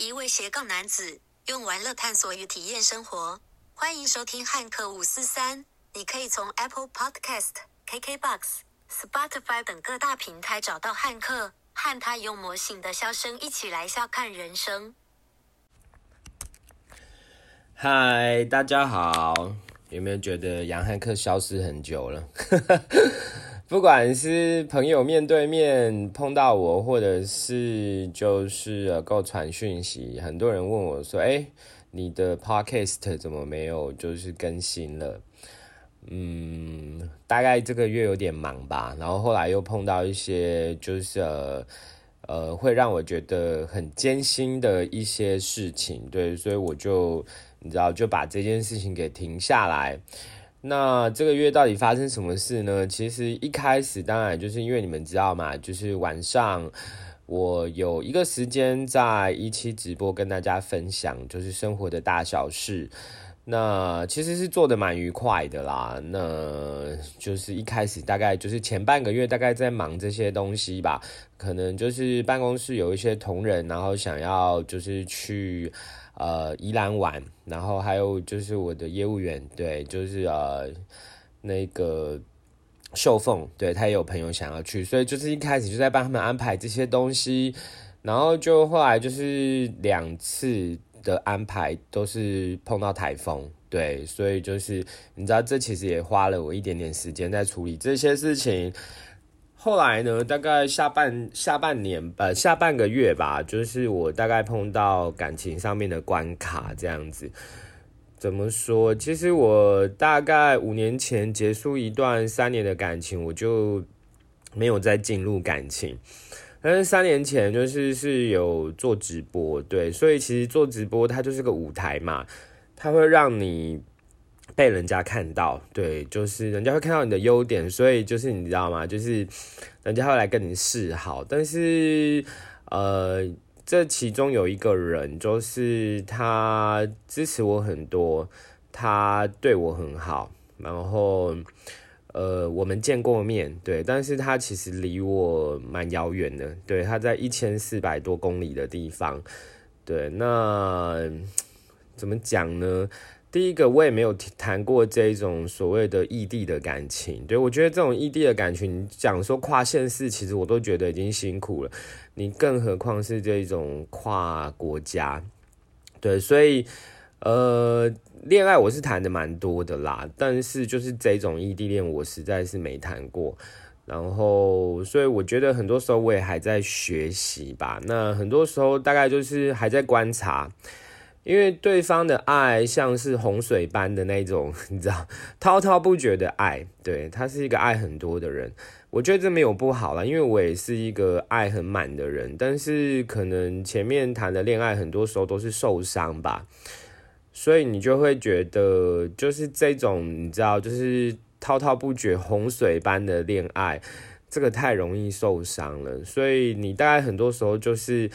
一位斜杠男子用玩乐探索与体验生活。欢迎收听汉克五四三。你可以从 Apple Podcast、KKBox、Spotify 等各大平台找到汉克，和他用魔性的笑声一起来笑看人生。嗨，大家好！有没有觉得杨汉克消失很久了？不管是朋友面对面碰到我，或者是就是呃够传讯息，很多人问我说：“哎，你的 podcast 怎么没有就是更新了？”嗯，大概这个月有点忙吧，然后后来又碰到一些就是呃呃会让我觉得很艰辛的一些事情，对，所以我就你知道就把这件事情给停下来。那这个月到底发生什么事呢？其实一开始当然就是因为你们知道嘛，就是晚上我有一个时间在一期直播跟大家分享，就是生活的大小事。那其实是做的蛮愉快的啦。那就是一开始大概就是前半个月大概在忙这些东西吧，可能就是办公室有一些同仁，然后想要就是去。呃，宜兰玩，然后还有就是我的业务员，对，就是呃那个秀凤，对他也有朋友想要去，所以就是一开始就在帮他们安排这些东西，然后就后来就是两次的安排都是碰到台风，对，所以就是你知道，这其实也花了我一点点时间在处理这些事情。后来呢？大概下半下半年吧，下半个月吧，就是我大概碰到感情上面的关卡这样子。怎么说？其实我大概五年前结束一段三年的感情，我就没有再进入感情。但是三年前就是是有做直播，对，所以其实做直播它就是个舞台嘛，它会让你。被人家看到，对，就是人家会看到你的优点，所以就是你知道吗？就是人家会来跟你示好，但是呃，这其中有一个人，就是他支持我很多，他对我很好，然后呃，我们见过面，对，但是他其实离我蛮遥远的，对，他在一千四百多公里的地方，对，那怎么讲呢？第一个，我也没有谈过这种所谓的异地的感情。对我觉得这种异地的感情，讲说跨县市，其实我都觉得已经辛苦了。你更何况是这种跨国家，对，所以呃，恋爱我是谈的蛮多的啦，但是就是这种异地恋，我实在是没谈过。然后，所以我觉得很多时候我也还在学习吧。那很多时候大概就是还在观察。因为对方的爱像是洪水般的那种，你知道，滔滔不绝的爱，对他是一个爱很多的人。我觉得这没有不好了，因为我也是一个爱很满的人。但是可能前面谈的恋爱很多时候都是受伤吧，所以你就会觉得，就是这种你知道，就是滔滔不绝、洪水般的恋爱，这个太容易受伤了。所以你大概很多时候就是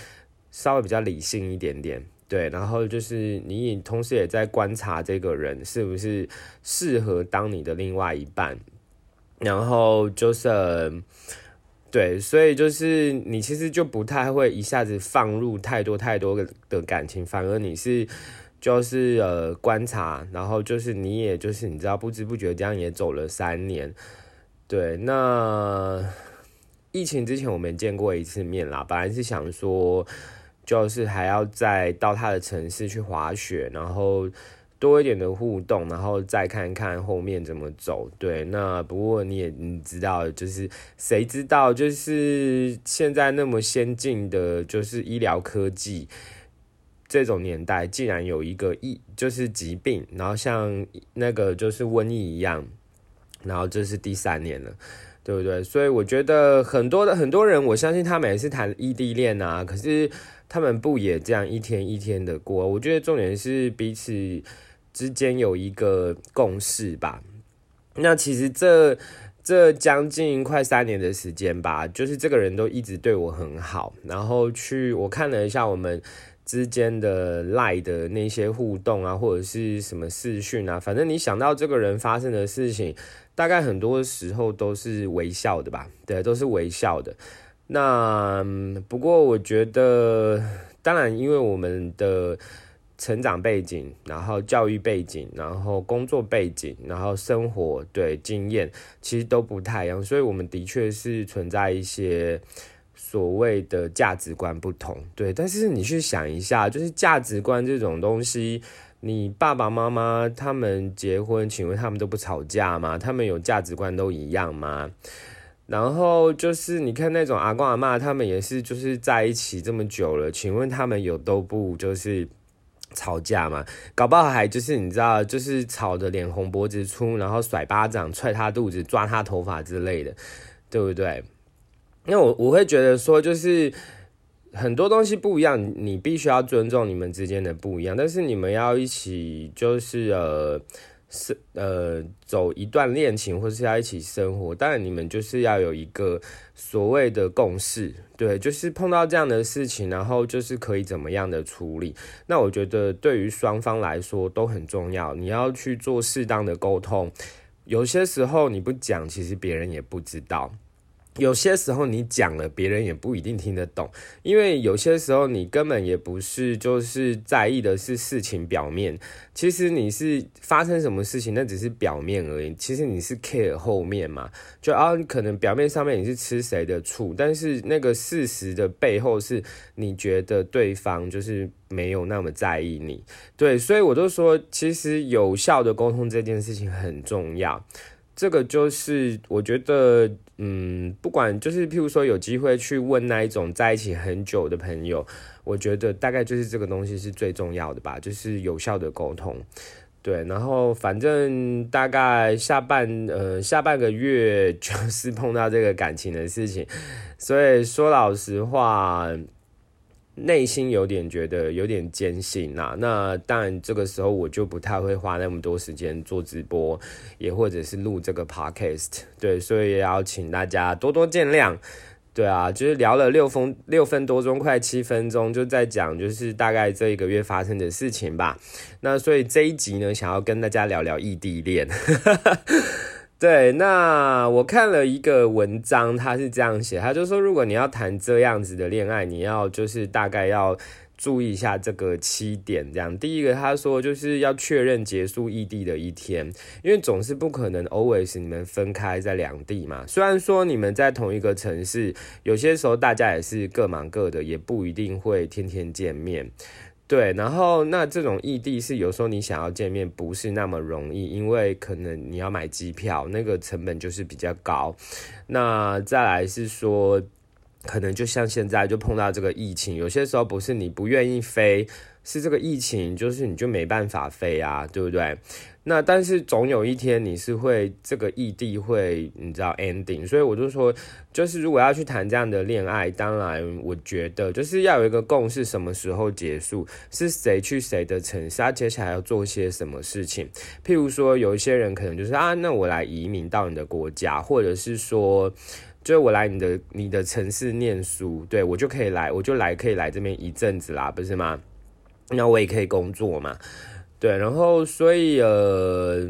稍微比较理性一点点。对，然后就是你也同时也在观察这个人是不是适合当你的另外一半，然后就是对，所以就是你其实就不太会一下子放入太多太多的感情，反而你是就是呃观察，然后就是你也就是你知道不知不觉这样也走了三年，对，那疫情之前我们见过一次面啦，本来是想说。就是还要再到他的城市去滑雪，然后多一点的互动，然后再看看后面怎么走。对，那不过你也你知道，就是谁知道，就是现在那么先进的，就是医疗科技这种年代，竟然有一个疫，就是疾病，然后像那个就是瘟疫一样，然后这是第三年了，对不对？所以我觉得很多的很多人，我相信他们也是谈异地恋啊，可是。他们不也这样一天一天的过？我觉得重点是彼此之间有一个共识吧。那其实这这将近快三年的时间吧，就是这个人都一直对我很好。然后去我看了一下我们之间的赖的那些互动啊，或者是什么视讯啊，反正你想到这个人发生的事情，大概很多时候都是微笑的吧？对，都是微笑的。那不过，我觉得当然，因为我们的成长背景，然后教育背景，然后工作背景，然后生活对经验，其实都不太一样，所以我们的确是存在一些所谓的价值观不同。对，但是你去想一下，就是价值观这种东西。你爸爸妈妈他们结婚，请问他们都不吵架吗？他们有价值观都一样吗？然后就是你看那种阿公阿妈，他们也是就是在一起这么久了，请问他们有都不就是吵架吗？搞不好还就是你知道，就是吵得脸红脖子粗，然后甩巴掌、踹他肚子、抓他头发之类的，对不对？因为我我会觉得说就是。很多东西不一样，你必须要尊重你们之间的不一样，但是你们要一起就是呃是呃走一段恋情，或是要一起生活，当然你们就是要有一个所谓的共识，对，就是碰到这样的事情，然后就是可以怎么样的处理。那我觉得对于双方来说都很重要，你要去做适当的沟通，有些时候你不讲，其实别人也不知道。有些时候你讲了，别人也不一定听得懂，因为有些时候你根本也不是就是在意的是事情表面，其实你是发生什么事情，那只是表面而已。其实你是 care 后面嘛，就啊，可能表面上面你是吃谁的醋，但是那个事实的背后是你觉得对方就是没有那么在意你，对，所以我都说，其实有效的沟通这件事情很重要。这个就是我觉得，嗯，不管就是譬如说有机会去问那一种在一起很久的朋友，我觉得大概就是这个东西是最重要的吧，就是有效的沟通。对，然后反正大概下半呃下半个月就 是碰到这个感情的事情，所以说老实话。内心有点觉得有点艰辛呐，那当然这个时候我就不太会花那么多时间做直播，也或者是录这个 podcast，对，所以也要请大家多多见谅。对啊，就是聊了六分六分多钟，快七分钟，就在讲就是大概这一个月发生的事情吧。那所以这一集呢，想要跟大家聊聊异地恋。对，那我看了一个文章，他是这样写，他就说，如果你要谈这样子的恋爱，你要就是大概要注意一下这个七点，这样。第一个，他说就是要确认结束异地的一天，因为总是不可能 always 你们分开在两地嘛。虽然说你们在同一个城市，有些时候大家也是各忙各的，也不一定会天天见面。对，然后那这种异地是有时候你想要见面不是那么容易，因为可能你要买机票，那个成本就是比较高。那再来是说，可能就像现在就碰到这个疫情，有些时候不是你不愿意飞，是这个疫情就是你就没办法飞啊，对不对？那但是总有一天你是会这个异地会你知道 ending，所以我就说，就是如果要去谈这样的恋爱，当然我觉得就是要有一个共识，什么时候结束，是谁去谁的城市，他接下来要做些什么事情。譬如说有一些人可能就是啊，那我来移民到你的国家，或者是说，就我来你的你的城市念书，对我就可以来，我就来可以来这边一阵子啦，不是吗？那我也可以工作嘛。对，然后所以呃，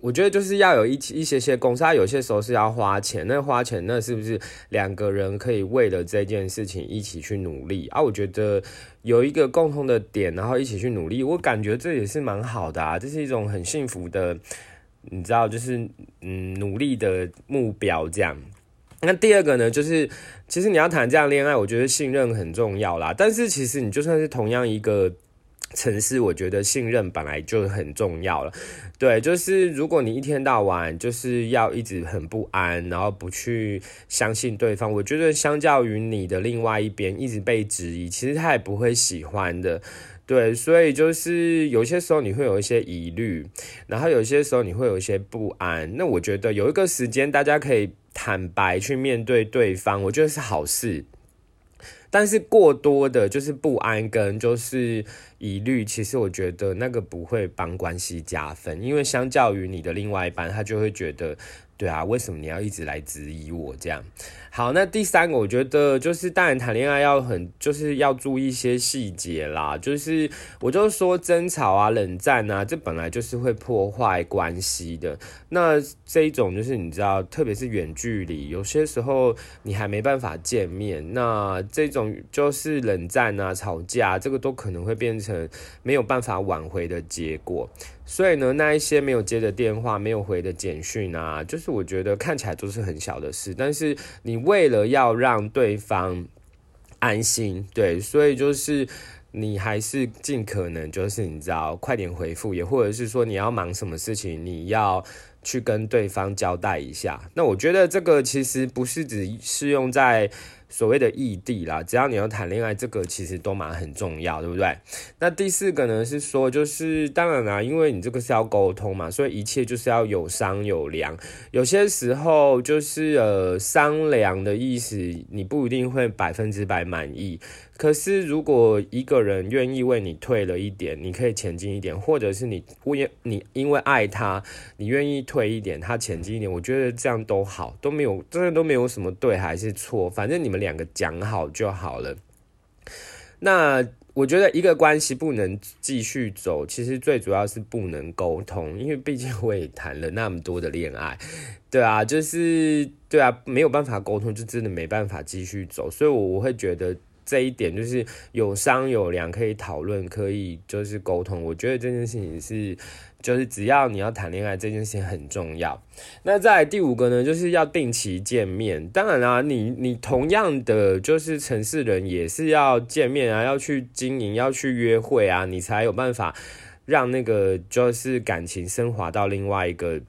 我觉得就是要有一一些些公司，它有些时候是要花钱，那花钱那是不是两个人可以为了这件事情一起去努力啊？我觉得有一个共同的点，然后一起去努力，我感觉这也是蛮好的啊，这是一种很幸福的，你知道，就是嗯，努力的目标这样。那第二个呢，就是其实你要谈这样恋爱，我觉得信任很重要啦。但是其实你就算是同样一个。城市，我觉得信任本来就很重要了。对，就是如果你一天到晚就是要一直很不安，然后不去相信对方，我觉得相较于你的另外一边一直被质疑，其实他也不会喜欢的。对，所以就是有些时候你会有一些疑虑，然后有些时候你会有一些不安。那我觉得有一个时间，大家可以坦白去面对对方，我觉得是好事。但是过多的就是不安跟就是疑虑，其实我觉得那个不会帮关系加分，因为相较于你的另外一半，他就会觉得对啊，为什么你要一直来质疑我这样？好，那第三个，我觉得就是当然谈恋爱要很，就是要注意一些细节啦。就是我就说争吵啊、冷战啊，这本来就是会破坏关系的。那这一种就是你知道，特别是远距离，有些时候你还没办法见面，那这种就是冷战啊、吵架，这个都可能会变成没有办法挽回的结果。所以呢，那一些没有接的电话、没有回的简讯啊，就是我觉得看起来都是很小的事，但是你为了要让对方安心，对，所以就是你还是尽可能就是你知道快点回复，也或者是说你要忙什么事情，你要去跟对方交代一下。那我觉得这个其实不是只适用在。所谓的异地啦，只要你要谈恋爱，这个其实都蛮很重要，对不对？那第四个呢是说，就是当然啦，因为你这个是要沟通嘛，所以一切就是要有商有量。有些时候就是呃商量的意思，你不一定会百分之百满意。可是，如果一个人愿意为你退了一点，你可以前进一点，或者是你为你因为爱他，你愿意退一点，他前进一点，我觉得这样都好，都没有，真的都没有什么对还是错，反正你们两个讲好就好了。那我觉得一个关系不能继续走，其实最主要是不能沟通，因为毕竟我也谈了那么多的恋爱，对啊，就是对啊，没有办法沟通，就真的没办法继续走，所以我我会觉得。这一点就是有商有量，可以讨论，可以就是沟通。我觉得这件事情是，就是只要你要谈恋爱，这件事情很重要。那在第五个呢，就是要定期见面。当然啦，你你同样的就是城市人也是要见面啊，要去经营，要去约会啊，你才有办法让那个就是感情升华到另外一个。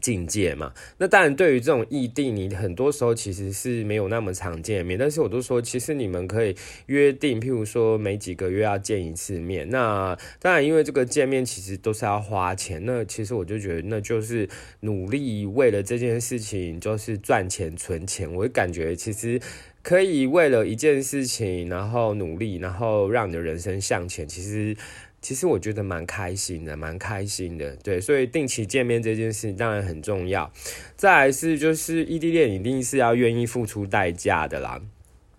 境界嘛，那当然，对于这种异地，你很多时候其实是没有那么常见面。但是我都说，其实你们可以约定，譬如说每几个月要见一次面。那当然，因为这个见面其实都是要花钱。那其实我就觉得，那就是努力为了这件事情，就是赚钱存钱。我感觉其实可以为了一件事情，然后努力，然后让你的人生向前。其实。其实我觉得蛮开心的，蛮开心的，对，所以定期见面这件事当然很重要。再来是就是异地恋一定是要愿意付出代价的啦。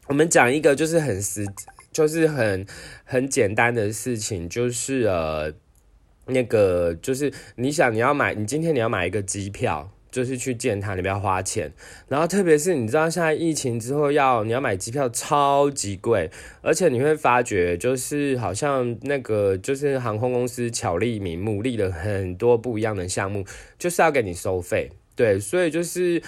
我们讲一个就是很实，就是很很简单的事情，就是呃那个就是你想你要买，你今天你要买一个机票。就是去见他，你不要花钱。然后特别是你知道，现在疫情之后要你要买机票超级贵，而且你会发觉，就是好像那个就是航空公司巧立名目立了很多不一样的项目，就是要给你收费。对，所以就是。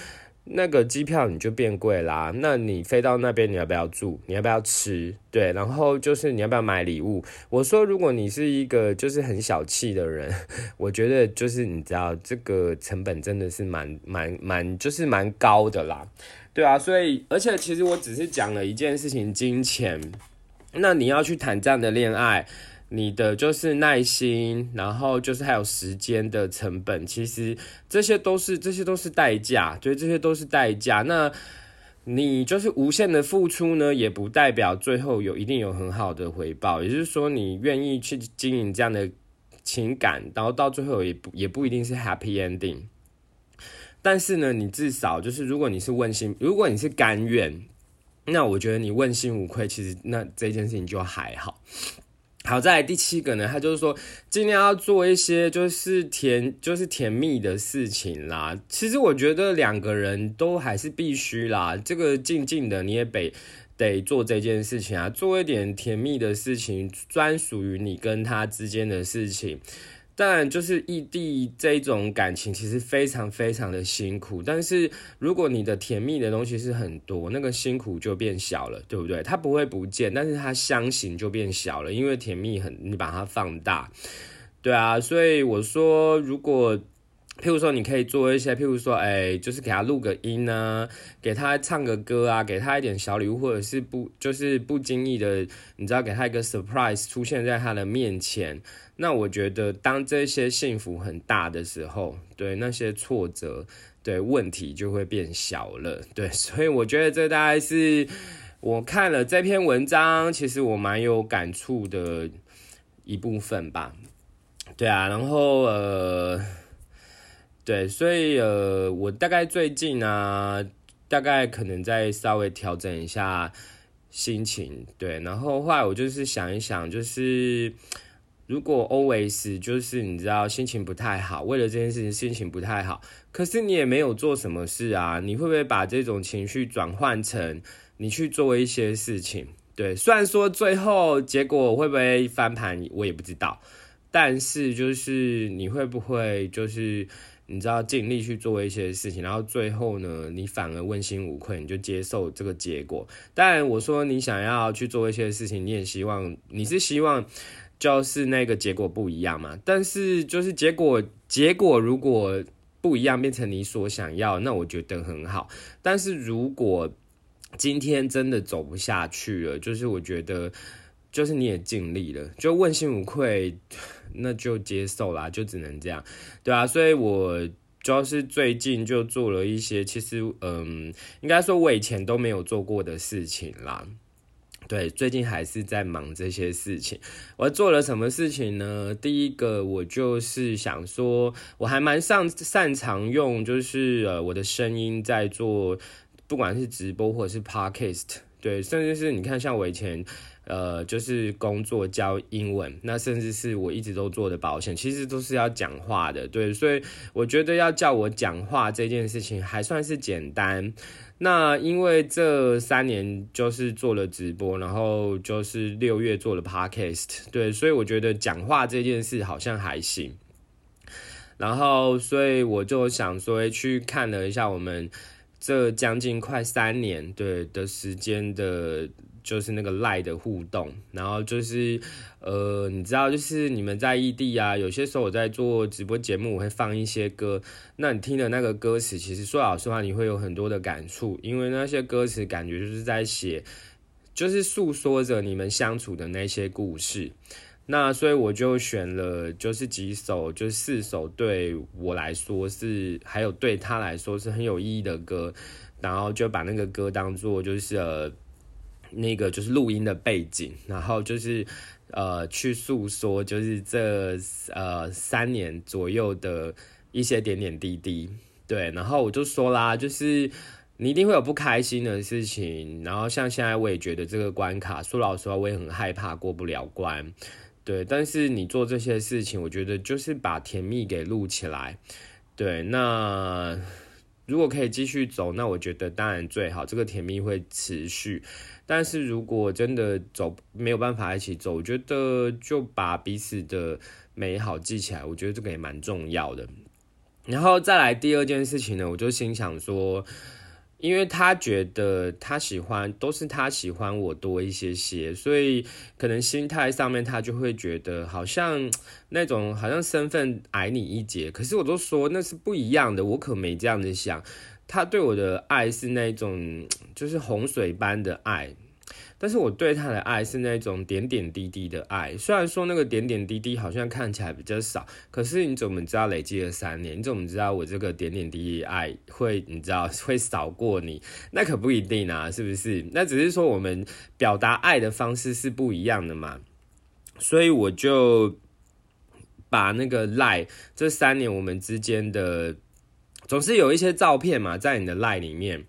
那个机票你就变贵啦，那你飞到那边你要不要住？你要不要吃？对，然后就是你要不要买礼物？我说如果你是一个就是很小气的人，我觉得就是你知道这个成本真的是蛮蛮蛮就是蛮高的啦，对啊，所以而且其实我只是讲了一件事情，金钱，那你要去谈这样的恋爱。你的就是耐心，然后就是还有时间的成本，其实这些都是这些都是代价，对，这些都是代价。那你就是无限的付出呢，也不代表最后有一定有很好的回报。也就是说，你愿意去经营这样的情感，然后到最后也不也不一定是 happy ending。但是呢，你至少就是如果你是问心，如果你是甘愿，那我觉得你问心无愧，其实那这件事情就还好。好在第七个呢，他就是说尽量要做一些就是甜就是甜蜜的事情啦。其实我觉得两个人都还是必须啦，这个静静的你也得得做这件事情啊，做一点甜蜜的事情，专属于你跟他之间的事情。当然，就是异地这种感情其实非常非常的辛苦。但是如果你的甜蜜的东西是很多，那个辛苦就变小了，对不对？它不会不见，但是它相形就变小了，因为甜蜜很，你把它放大，对啊。所以我说，如果譬如说你可以做一些，譬如说，哎，就是给他录个音啊，给他唱个歌啊，给他一点小礼物，或者是不就是不经意的，你知道，给他一个 surprise 出现在他的面前。那我觉得，当这些幸福很大的时候，对那些挫折，对问题就会变小了。对，所以我觉得这大概是我看了这篇文章，其实我蛮有感触的一部分吧。对啊，然后呃。对，所以呃，我大概最近啊，大概可能再稍微调整一下心情，对，然后后来我就是想一想，就是如果 always 就是你知道心情不太好，为了这件事情心情不太好，可是你也没有做什么事啊，你会不会把这种情绪转换成你去做一些事情？对，虽然说最后结果会不会翻盘，我也不知道，但是就是你会不会就是你知道尽力去做一些事情，然后最后呢，你反而问心无愧，你就接受这个结果。当然，我说你想要去做一些事情，你也希望你是希望就是那个结果不一样嘛。但是就是结果结果如果不一样，变成你所想要，那我觉得很好。但是如果今天真的走不下去了，就是我觉得，就是你也尽力了，就问心无愧，那就接受啦，就只能这样，对啊，所以我主要是最近就做了一些，其实嗯，应该说我以前都没有做过的事情啦。对，最近还是在忙这些事情。我做了什么事情呢？第一个，我就是想说，我还蛮擅擅长用，就是呃，我的声音在做。不管是直播或者是 podcast，对，甚至是你看，像我以前，呃，就是工作教英文，那甚至是我一直都做的保险，其实都是要讲话的，对，所以我觉得要叫我讲话这件事情还算是简单。那因为这三年就是做了直播，然后就是六月做了 podcast，对，所以我觉得讲话这件事好像还行。然后，所以我就想说，去看了一下我们。这将近快三年对的时间的，就是那个赖的互动，然后就是呃，你知道，就是你们在异地啊，有些时候我在做直播节目，我会放一些歌，那你听的那个歌词，其实说老实话，你会有很多的感触，因为那些歌词感觉就是在写，就是诉说着你们相处的那些故事。那所以我就选了，就是几首，就是四首对我来说是，还有对他来说是很有意义的歌，然后就把那个歌当做就是呃那个就是录音的背景，然后就是呃去诉说就是这呃三年左右的一些点点滴滴，对，然后我就说啦，就是你一定会有不开心的事情，然后像现在我也觉得这个关卡，说老实话，我也很害怕过不了关。对，但是你做这些事情，我觉得就是把甜蜜给录起来。对，那如果可以继续走，那我觉得当然最好，这个甜蜜会持续。但是如果真的走没有办法一起走，我觉得就把彼此的美好记起来，我觉得这个也蛮重要的。然后再来第二件事情呢，我就心想说。因为他觉得他喜欢都是他喜欢我多一些些，所以可能心态上面他就会觉得好像那种好像身份矮你一截。可是我都说那是不一样的，我可没这样子想。他对我的爱是那种就是洪水般的爱。但是我对他的爱是那种点点滴滴的爱，虽然说那个点点滴滴好像看起来比较少，可是你怎么知道累积了三年？你怎么知道我这个点点滴滴爱会你知道会少过你？那可不一定啊，是不是？那只是说我们表达爱的方式是不一样的嘛。所以我就把那个赖这三年我们之间的总是有一些照片嘛，在你的赖里面。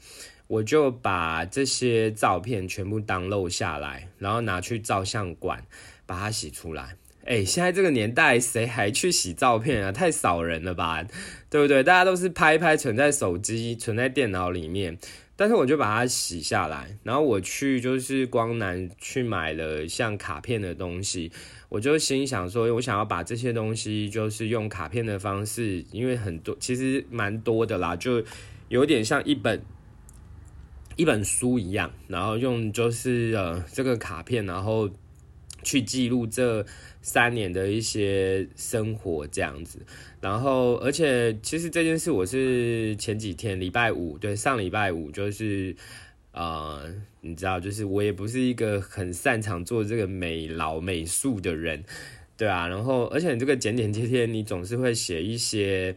我就把这些照片全部当漏下来，然后拿去照相馆把它洗出来。哎，现在这个年代谁还去洗照片啊？太少人了吧，对不对？大家都是拍一拍存在手机、存在电脑里面。但是我就把它洗下来，然后我去就是光南去买了像卡片的东西。我就心想说，我想要把这些东西就是用卡片的方式，因为很多其实蛮多的啦，就有点像一本。一本书一样，然后用就是呃这个卡片，然后去记录这三年的一些生活这样子。然后，而且其实这件事我是前几天礼拜五，对上礼拜五就是呃，你知道，就是我也不是一个很擅长做这个美劳美术的人，对啊。然后，而且这个剪剪贴贴，你总是会写一些。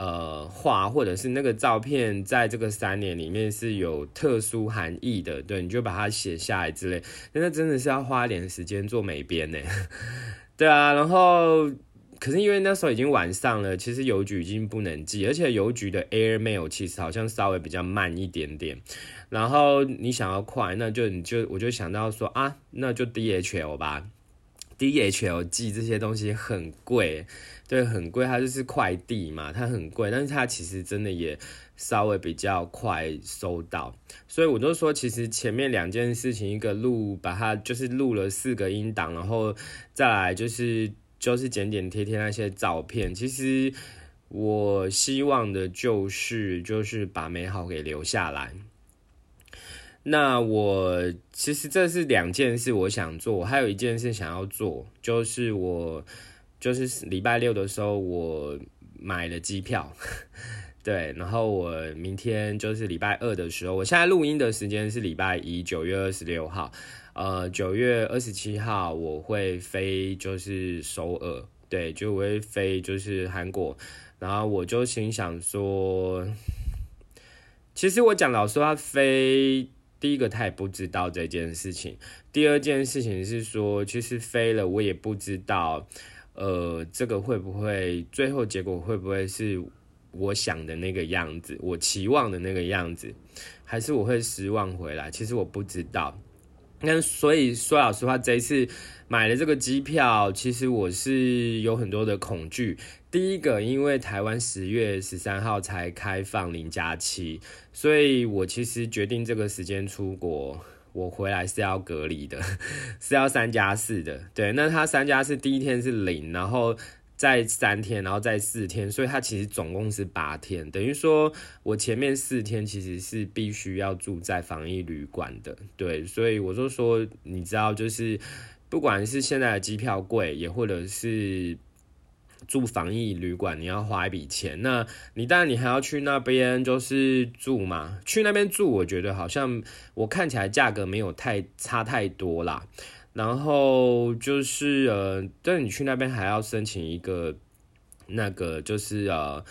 呃，画或者是那个照片，在这个三年里面是有特殊含义的，对，你就把它写下来之类。那真的是要花点时间做美编呢，对啊。然后可是因为那时候已经晚上了，其实邮局已经不能寄，而且邮局的 Air Mail 其实好像稍微比较慢一点点。然后你想要快，那就你就我就想到说啊，那就 DHL 吧。DHL 寄这些东西很贵，对，很贵，它就是快递嘛，它很贵，但是它其实真的也稍微比较快收到，所以我就说，其实前面两件事情，一个录把它就是录了四个音档，然后再来就是就是剪剪贴贴那些照片，其实我希望的就是就是把美好给留下来。那我其实这是两件事，我想做，还有一件事想要做，就是我就是礼拜六的时候我买了机票，对，然后我明天就是礼拜二的时候，我现在录音的时间是礼拜一，九月二十六号，呃，九月二十七号我会飞，就是首尔，对，就我会飞就是韩国，然后我就心想说，其实我讲老实话，飞。第一个，他也不知道这件事情；第二件事情是说，其实飞了，我也不知道，呃，这个会不会最后结果会不会是我想的那个样子，我期望的那个样子，还是我会失望回来？其实我不知道。那所以说老实话，这一次买了这个机票，其实我是有很多的恐惧。第一个，因为台湾十月十三号才开放零加七，所以我其实决定这个时间出国，我回来是要隔离的，是要三加四的。对，那他三加四第一天是零，然后再三天，然后再四天，所以他其实总共是八天，等于说我前面四天其实是必须要住在防疫旅馆的。对，所以我就说，你知道，就是不管是现在的机票贵，也或者是。住防疫旅馆，你要花一笔钱。那你当然你还要去那边就是住嘛。去那边住，我觉得好像我看起来价格没有太差太多啦。然后就是呃，但你去那边还要申请一个那个就是呃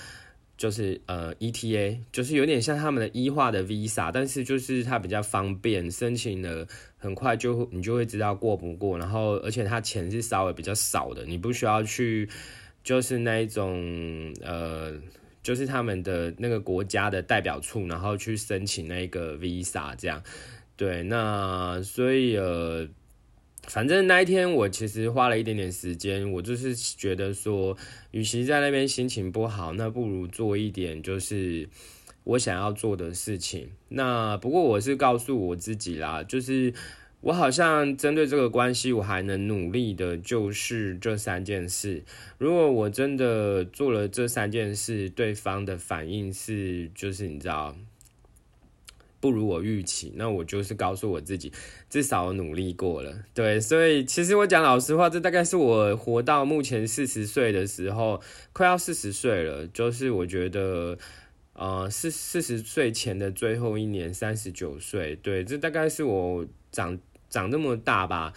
就是呃 ETA，就是有点像他们的医化的 Visa，但是就是它比较方便，申请的很快就你就会知道过不过。然后而且它钱是稍微比较少的，你不需要去。就是那一种，呃，就是他们的那个国家的代表处，然后去申请那个 visa，这样，对，那所以呃，反正那一天我其实花了一点点时间，我就是觉得说，与其在那边心情不好，那不如做一点就是我想要做的事情。那不过我是告诉我自己啦，就是。我好像针对这个关系，我还能努力的，就是这三件事。如果我真的做了这三件事，对方的反应是，就是你知道，不如我预期，那我就是告诉我自己，至少努力过了。对，所以其实我讲老实话，这大概是我活到目前四十岁的时候，快要四十岁了，就是我觉得，呃，四四十岁前的最后一年，三十九岁，对，这大概是我长。长那么大吧，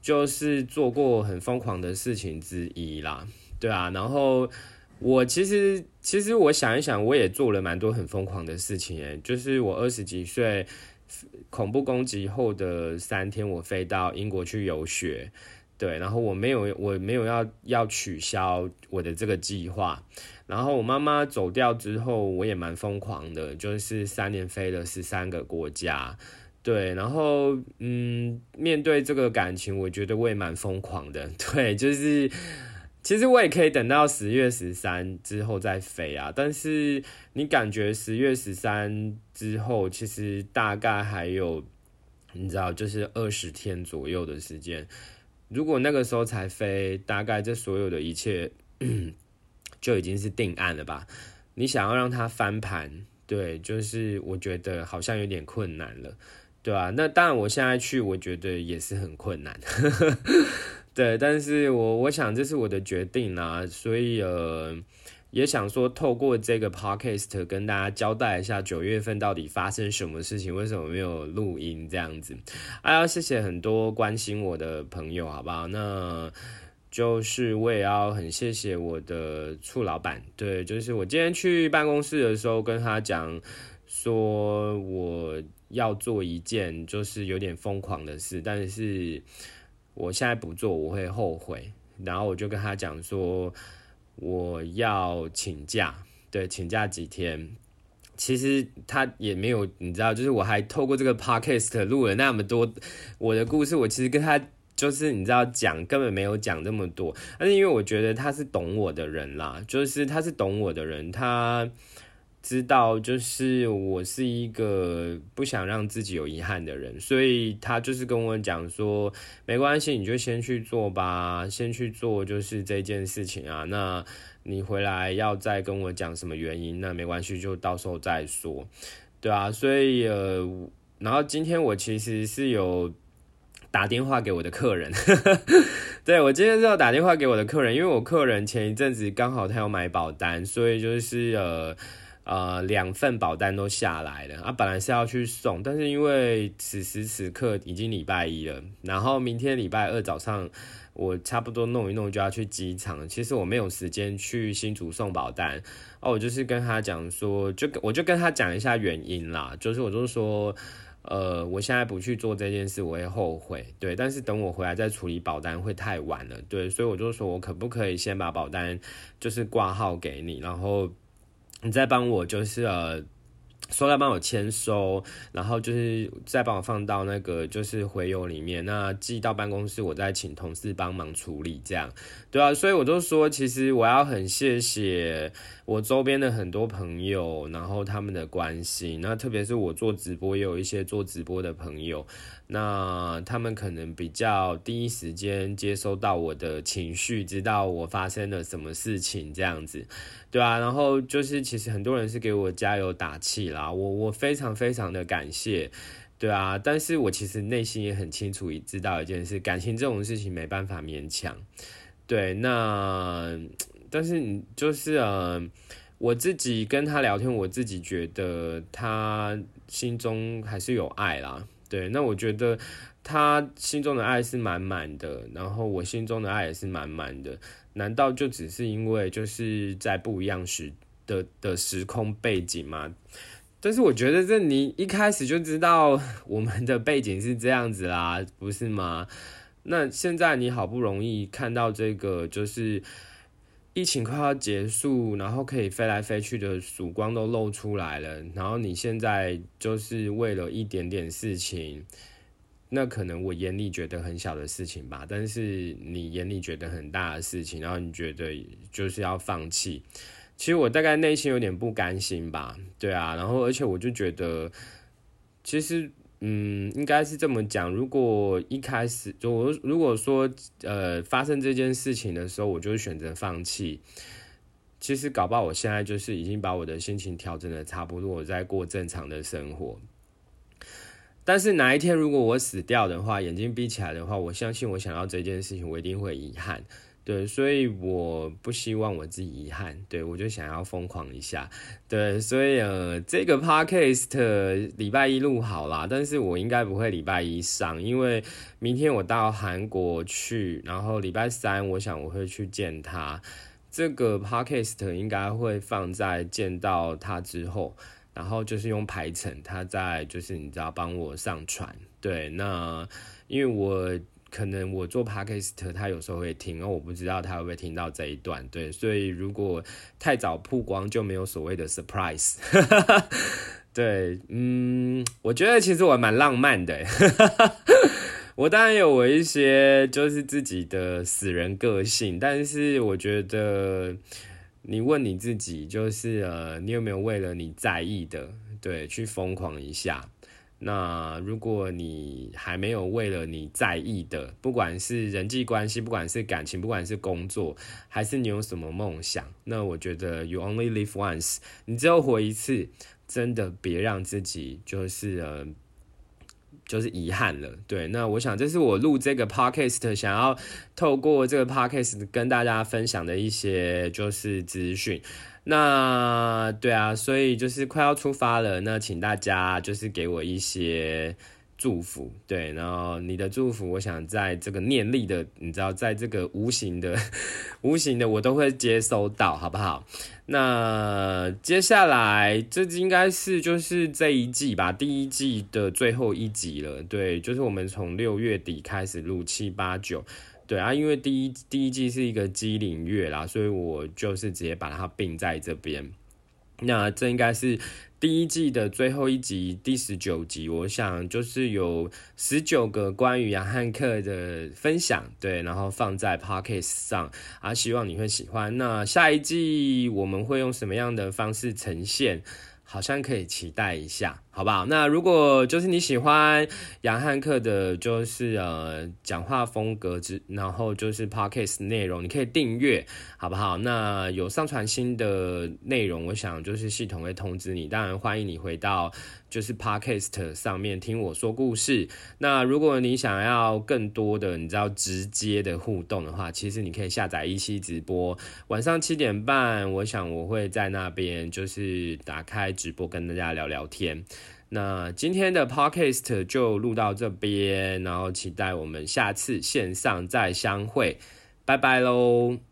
就是做过很疯狂的事情之一啦，对啊。然后我其实其实我想一想，我也做了蛮多很疯狂的事情诶，就是我二十几岁恐怖攻击后的三天，我飞到英国去游学，对。然后我没有我没有要要取消我的这个计划。然后我妈妈走掉之后，我也蛮疯狂的，就是三年飞了十三个国家。对，然后嗯，面对这个感情，我觉得我也蛮疯狂的。对，就是其实我也可以等到十月十三之后再飞啊。但是你感觉十月十三之后，其实大概还有你知道，就是二十天左右的时间。如果那个时候才飞，大概这所有的一切 就已经是定案了吧？你想要让它翻盘，对，就是我觉得好像有点困难了。对啊，那当然，我现在去，我觉得也是很困难。对，但是我我想这是我的决定啦，所以呃，也想说透过这个 podcast 跟大家交代一下九月份到底发生什么事情，为什么没有录音这样子。哎呀，谢谢很多关心我的朋友，好不好？那就是我也要很谢谢我的处老板，对，就是我今天去办公室的时候跟他讲说我。要做一件就是有点疯狂的事，但是我现在不做我会后悔。然后我就跟他讲说我要请假，对，请假几天。其实他也没有，你知道，就是我还透过这个 podcast 录了那么多我的故事，我其实跟他就是你知道讲根本没有讲这么多，但是因为我觉得他是懂我的人啦，就是他是懂我的人，他。知道，就是我是一个不想让自己有遗憾的人，所以他就是跟我讲说，没关系，你就先去做吧，先去做就是这件事情啊。那你回来要再跟我讲什么原因，那没关系，就到时候再说，对啊。所以呃，然后今天我其实是有打电话给我的客人，对我今天是要打电话给我的客人，因为我客人前一阵子刚好他要买保单，所以就是呃。呃，两份保单都下来了啊，本来是要去送，但是因为此时此刻已经礼拜一了，然后明天礼拜二早上我差不多弄一弄就要去机场，其实我没有时间去新竹送保单哦，我就是跟他讲说，就我就跟他讲一下原因啦，就是我就说，呃，我现在不去做这件事我会后悔，对，但是等我回来再处理保单会太晚了，对，所以我就说我可不可以先把保单就是挂号给你，然后。你再帮我就是呃，说要帮我签收，然后就是再帮我放到那个就是回邮里面，那寄到办公室，我再请同事帮忙处理，这样，对啊，所以我就说，其实我要很谢谢我周边的很多朋友，然后他们的关心，那特别是我做直播，也有一些做直播的朋友。那他们可能比较第一时间接收到我的情绪，知道我发生了什么事情，这样子，对啊，然后就是其实很多人是给我加油打气啦，我我非常非常的感谢，对啊，但是我其实内心也很清楚，知道一件事，感情这种事情没办法勉强，对，那但是你就是呃，我自己跟他聊天，我自己觉得他心中还是有爱啦。对，那我觉得他心中的爱是满满的，然后我心中的爱也是满满的。难道就只是因为就是在不一样时的的时空背景吗？但是我觉得这你一开始就知道我们的背景是这样子啦，不是吗？那现在你好不容易看到这个，就是。疫情快要结束，然后可以飞来飞去的曙光都露出来了，然后你现在就是为了一点点事情，那可能我眼里觉得很小的事情吧，但是你眼里觉得很大的事情，然后你觉得就是要放弃，其实我大概内心有点不甘心吧，对啊，然后而且我就觉得，其实。嗯，应该是这么讲。如果一开始就我如果说呃发生这件事情的时候，我就选择放弃。其实搞不好我现在就是已经把我的心情调整的差不多，我在过正常的生活。但是哪一天如果我死掉的话，眼睛闭起来的话，我相信我想到这件事情，我一定会遗憾。对，所以我不希望我自己遗憾，对我就想要疯狂一下，对，所以呃，这个 podcast 礼拜一录好啦，但是我应该不会礼拜一上，因为明天我到韩国去，然后礼拜三我想我会去见他，这个 podcast 应该会放在见到他之后，然后就是用排程，他在就是你知道帮我上传，对，那因为我。可能我做 podcast，他有时候会听，然后我不知道他会不会听到这一段，对，所以如果太早曝光就没有所谓的 surprise，对，嗯，我觉得其实我蛮浪漫的，我当然有我一些就是自己的死人个性，但是我觉得你问你自己，就是呃，你有没有为了你在意的，对，去疯狂一下？那如果你还没有为了你在意的，不管是人际关系，不管是感情，不管是工作，还是你有什么梦想，那我觉得 you only live once，你只有活一次，真的别让自己就是呃，就是遗憾了。对，那我想这是我录这个 podcast 想要透过这个 podcast 跟大家分享的一些就是资讯。那对啊，所以就是快要出发了，那请大家就是给我一些祝福，对，然后你的祝福，我想在这个念力的，你知道，在这个无形的、无形的，我都会接收到，好不好？那接下来这应该是就是这一季吧，第一季的最后一集了，对，就是我们从六月底开始录七八九，对啊，因为第一第一季是一个机灵月啦，所以我就是直接把它并在这边，那这应该是。第一季的最后一集，第十九集，我想就是有十九个关于杨汉克的分享，对，然后放在 podcast 上，啊，希望你会喜欢。那下一季我们会用什么样的方式呈现？好像可以期待一下，好不好？那如果就是你喜欢杨汉克的，就是呃讲话风格之，然后就是 podcast 内容，你可以订阅，好不好？那有上传新的内容，我想就是系统会通知你。当然欢迎你回到就是 podcast 上面听我说故事。那如果你想要更多的你知道直接的互动的话，其实你可以下载一期直播，晚上七点半，我想我会在那边就是打开。直播跟大家聊聊天，那今天的 podcast 就录到这边，然后期待我们下次线上再相会，拜拜喽。